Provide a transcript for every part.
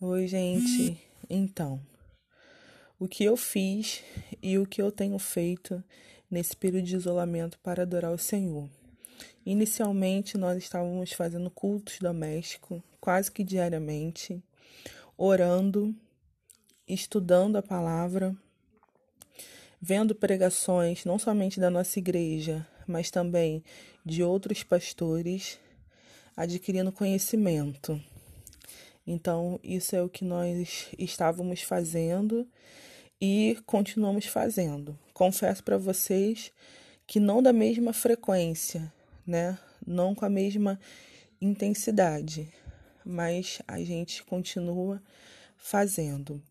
Oi, gente. Então, o que eu fiz e o que eu tenho feito nesse período de isolamento para adorar o Senhor. Inicialmente, nós estávamos fazendo cultos domésticos quase que diariamente, orando, estudando a palavra, vendo pregações não somente da nossa igreja, mas também de outros pastores, adquirindo conhecimento. Então, isso é o que nós estávamos fazendo e continuamos fazendo. Confesso para vocês que não da mesma frequência, né? Não com a mesma intensidade, mas a gente continua fazendo.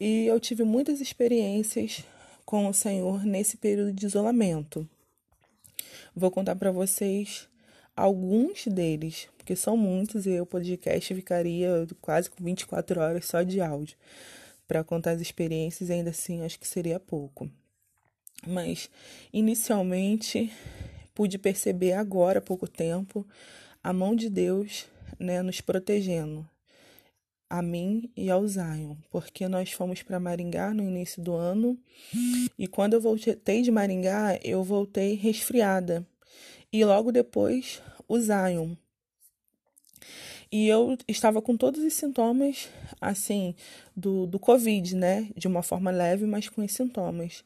E eu tive muitas experiências com o Senhor nesse período de isolamento. Vou contar para vocês alguns deles, porque são muitos e o podcast ficaria quase com 24 horas só de áudio para contar as experiências, ainda assim acho que seria pouco. Mas inicialmente pude perceber agora, há pouco tempo, a mão de Deus, né, nos protegendo a mim e ao Zion, porque nós fomos para Maringá no início do ano e quando eu voltei de Maringá, eu voltei resfriada. E logo depois, o Zion. E eu estava com todos os sintomas, assim, do, do Covid, né? De uma forma leve, mas com os sintomas.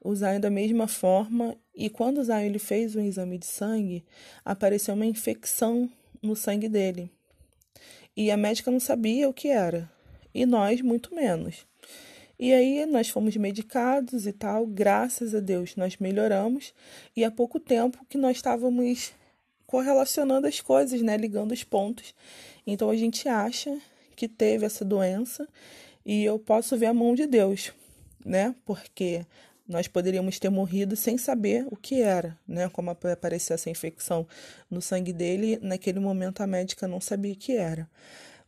O Zion da mesma forma. E quando o Zion ele fez um exame de sangue, apareceu uma infecção no sangue dele. E a médica não sabia o que era. E nós, muito menos. E aí nós fomos medicados e tal, graças a Deus nós melhoramos. E há pouco tempo que nós estávamos correlacionando as coisas, né, ligando os pontos. Então a gente acha que teve essa doença e eu posso ver a mão de Deus, né? Porque nós poderíamos ter morrido sem saber o que era, né? Como apareceu essa infecção no sangue dele, naquele momento a médica não sabia o que era.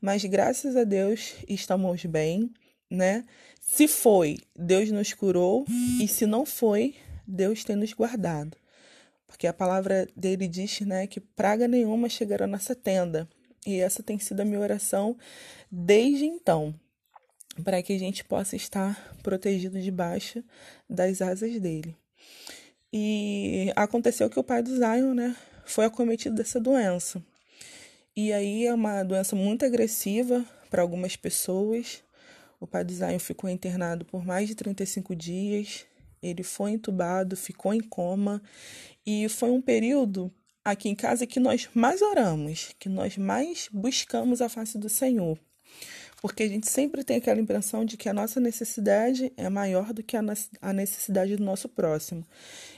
Mas graças a Deus estamos bem, né? Se foi, Deus nos curou, e se não foi, Deus tem nos guardado. Porque a palavra dele diz, né, que praga nenhuma chegará à nossa tenda. E essa tem sido a minha oração desde então para que a gente possa estar protegido debaixo das asas dele. E aconteceu que o pai do Zion, né, foi acometido dessa doença. E aí é uma doença muito agressiva para algumas pessoas. O pai do Zion ficou internado por mais de 35 dias. Ele foi entubado, ficou em coma. E foi um período aqui em casa que nós mais oramos, que nós mais buscamos a face do Senhor porque a gente sempre tem aquela impressão de que a nossa necessidade é maior do que a necessidade do nosso próximo.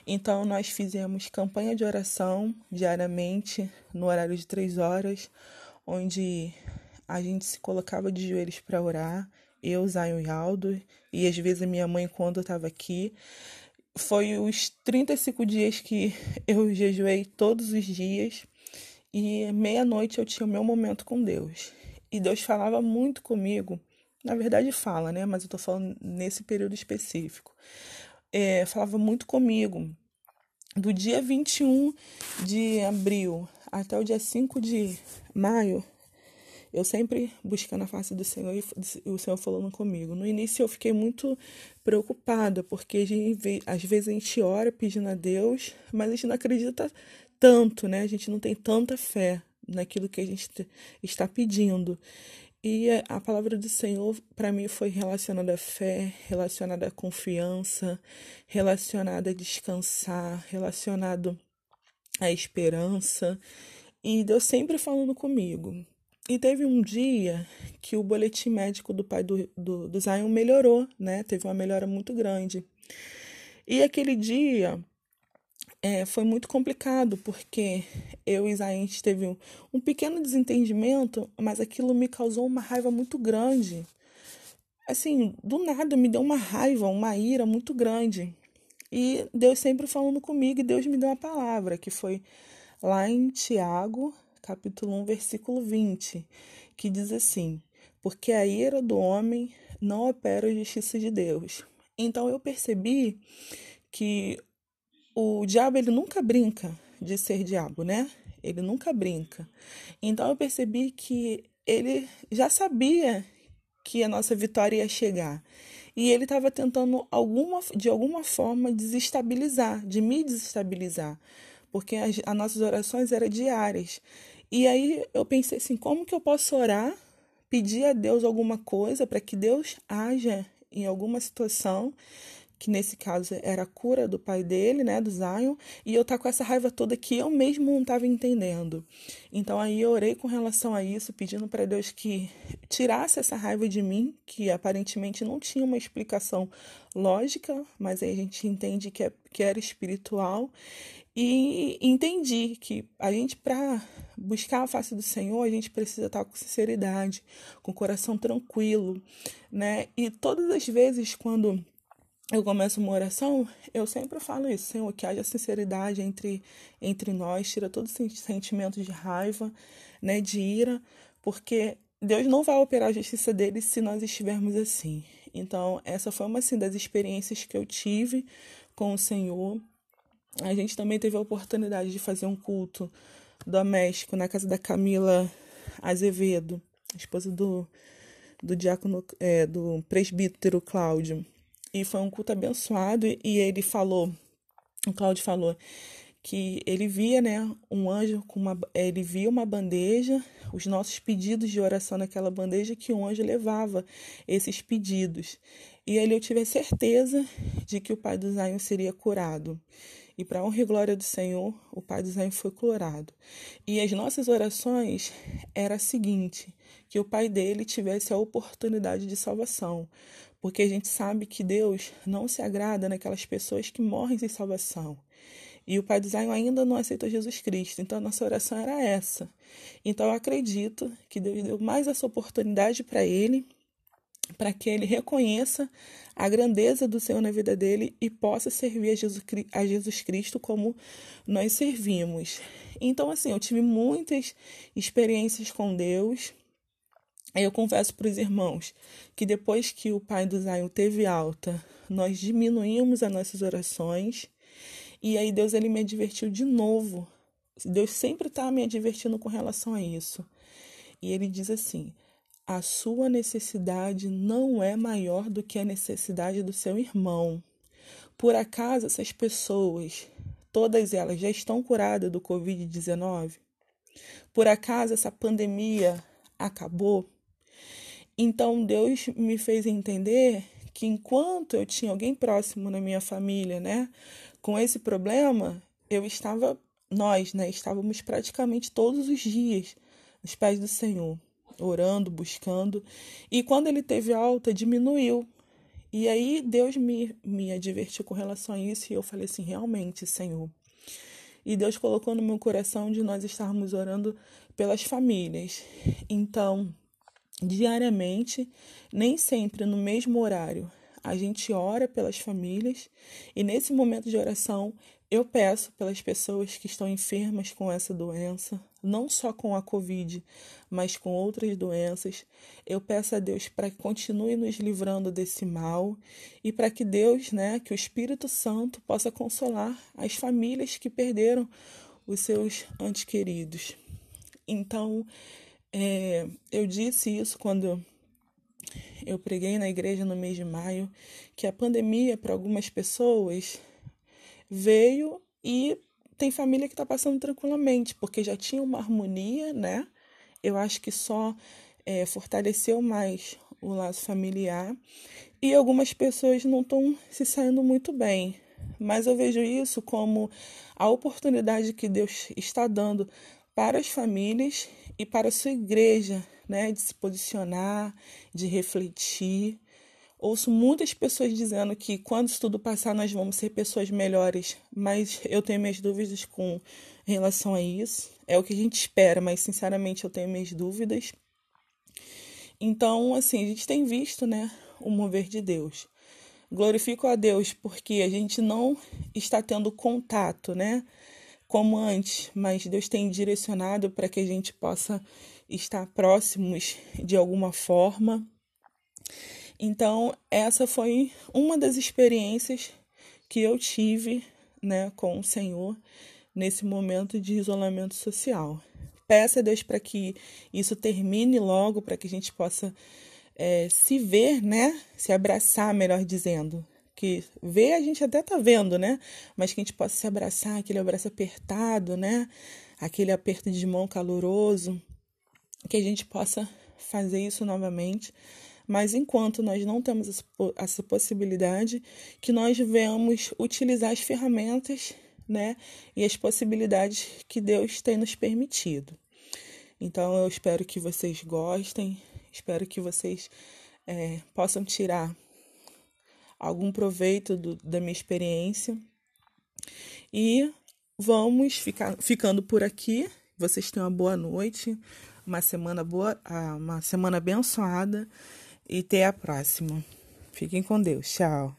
Então, nós fizemos campanha de oração diariamente, no horário de três horas, onde a gente se colocava de joelhos para orar, eu, Zion e Aldo, e às vezes minha mãe, quando estava aqui. Foi os 35 dias que eu jejuei todos os dias, e meia-noite eu tinha o meu momento com Deus. E Deus falava muito comigo. Na verdade, fala, né? Mas eu tô falando nesse período específico. É, falava muito comigo. Do dia 21 de abril até o dia 5 de maio, eu sempre buscando a face do Senhor e o Senhor falando comigo. No início eu fiquei muito preocupada, porque gente, às vezes a gente ora pedindo a Deus, mas a gente não acredita tanto, né? A gente não tem tanta fé naquilo que a gente está pedindo. E a palavra do Senhor, para mim, foi relacionada à fé, relacionada à confiança, relacionada a descansar, relacionado à esperança. E Deus sempre falando comigo. E teve um dia que o boletim médico do pai do, do, do Zion melhorou, né? Teve uma melhora muito grande. E aquele dia é, foi muito complicado, porque eu e Isaín teve um, um pequeno desentendimento, mas aquilo me causou uma raiva muito grande. Assim, do nada me deu uma raiva, uma ira muito grande. E Deus sempre falando comigo, e Deus me deu uma palavra, que foi lá em Tiago, capítulo 1, versículo 20, que diz assim: Porque a ira do homem não opera a justiça de Deus. Então eu percebi que o diabo ele nunca brinca de ser diabo, né? Ele nunca brinca. Então eu percebi que ele já sabia que a nossa vitória ia chegar. E ele estava tentando alguma, de alguma forma desestabilizar, de me desestabilizar, porque as, as nossas orações eram diárias. E aí eu pensei assim, como que eu posso orar, pedir a Deus alguma coisa para que Deus haja em alguma situação que nesse caso era a cura do pai dele, né, do Zion, e eu tá com essa raiva toda que eu mesmo não estava entendendo. Então aí eu orei com relação a isso, pedindo para Deus que tirasse essa raiva de mim, que aparentemente não tinha uma explicação lógica, mas aí a gente entende que, é, que era espiritual, e entendi que a gente para buscar a face do Senhor, a gente precisa estar com sinceridade, com o coração tranquilo, né? E todas as vezes quando eu começo uma oração, eu sempre falo isso, Senhor, que haja sinceridade entre, entre nós, tira todo sentimento de raiva, né, de ira, porque Deus não vai operar a justiça dele se nós estivermos assim. Então, essa foi uma assim, das experiências que eu tive com o Senhor. A gente também teve a oportunidade de fazer um culto doméstico na casa da Camila Azevedo, esposa do, do diácono, é, do presbítero Cláudio. E foi um culto abençoado. E ele falou, o Cláudio falou, que ele via, né, um anjo com uma, ele via uma bandeja, os nossos pedidos de oração naquela bandeja que o anjo levava esses pedidos. E ali eu tive a certeza de que o pai do Zion seria curado. E para honra e glória do Senhor, o pai do Zion foi curado. E as nossas orações era a seguinte, que o pai dele tivesse a oportunidade de salvação porque a gente sabe que Deus não se agrada naquelas pessoas que morrem sem salvação. E o pai do Zion ainda não aceitou Jesus Cristo, então a nossa oração era essa. Então eu acredito que Deus deu mais essa oportunidade para ele, para que ele reconheça a grandeza do Senhor na vida dele e possa servir a Jesus, a Jesus Cristo como nós servimos. Então, assim, eu tive muitas experiências com Deus, eu confesso para os irmãos que depois que o pai do Zion teve alta, nós diminuímos as nossas orações e aí Deus ele me advertiu de novo. Deus sempre está me advertindo com relação a isso. E ele diz assim: a sua necessidade não é maior do que a necessidade do seu irmão. Por acaso essas pessoas, todas elas já estão curadas do Covid-19? Por acaso essa pandemia acabou? Então Deus me fez entender que enquanto eu tinha alguém próximo na minha família, né, com esse problema, eu estava nós, né, estávamos praticamente todos os dias nos pés do Senhor, orando, buscando. E quando ele teve alta, diminuiu. E aí Deus me, me advertiu com relação a isso e eu falei assim: realmente, Senhor. E Deus colocou no meu coração de nós estarmos orando pelas famílias. Então, diariamente, nem sempre no mesmo horário. A gente ora pelas famílias e nesse momento de oração eu peço pelas pessoas que estão enfermas com essa doença, não só com a Covid, mas com outras doenças. Eu peço a Deus para que continue nos livrando desse mal e para que Deus, né, que o Espírito Santo possa consolar as famílias que perderam os seus antes queridos. Então, é, eu disse isso quando eu preguei na igreja no mês de maio, que a pandemia, para algumas pessoas, veio e tem família que está passando tranquilamente, porque já tinha uma harmonia, né? Eu acho que só é, fortaleceu mais o laço familiar. E algumas pessoas não estão se saindo muito bem. Mas eu vejo isso como a oportunidade que Deus está dando para as famílias e para a sua igreja, né, de se posicionar, de refletir. Ouço muitas pessoas dizendo que quando isso tudo passar nós vamos ser pessoas melhores, mas eu tenho minhas dúvidas com relação a isso. É o que a gente espera, mas sinceramente eu tenho minhas dúvidas. Então, assim, a gente tem visto, né, o mover de Deus. Glorifico a Deus porque a gente não está tendo contato, né, como antes, mas Deus tem direcionado para que a gente possa estar próximos de alguma forma. Então, essa foi uma das experiências que eu tive, né, com o Senhor nesse momento de isolamento social. Peça a Deus para que isso termine logo, para que a gente possa é, se ver, né? Se abraçar, melhor dizendo. Que ver a gente até tá vendo, né? Mas que a gente possa se abraçar, aquele abraço apertado, né? Aquele aperto de mão caloroso. Que a gente possa fazer isso novamente. Mas enquanto nós não temos essa possibilidade, que nós venhamos utilizar as ferramentas né, e as possibilidades que Deus tem nos permitido. Então eu espero que vocês gostem, espero que vocês é, possam tirar algum proveito do, da minha experiência. E vamos ficar, ficando por aqui. Vocês tenham uma boa noite, uma semana boa, ah, uma semana abençoada e até a próxima. Fiquem com Deus. Tchau.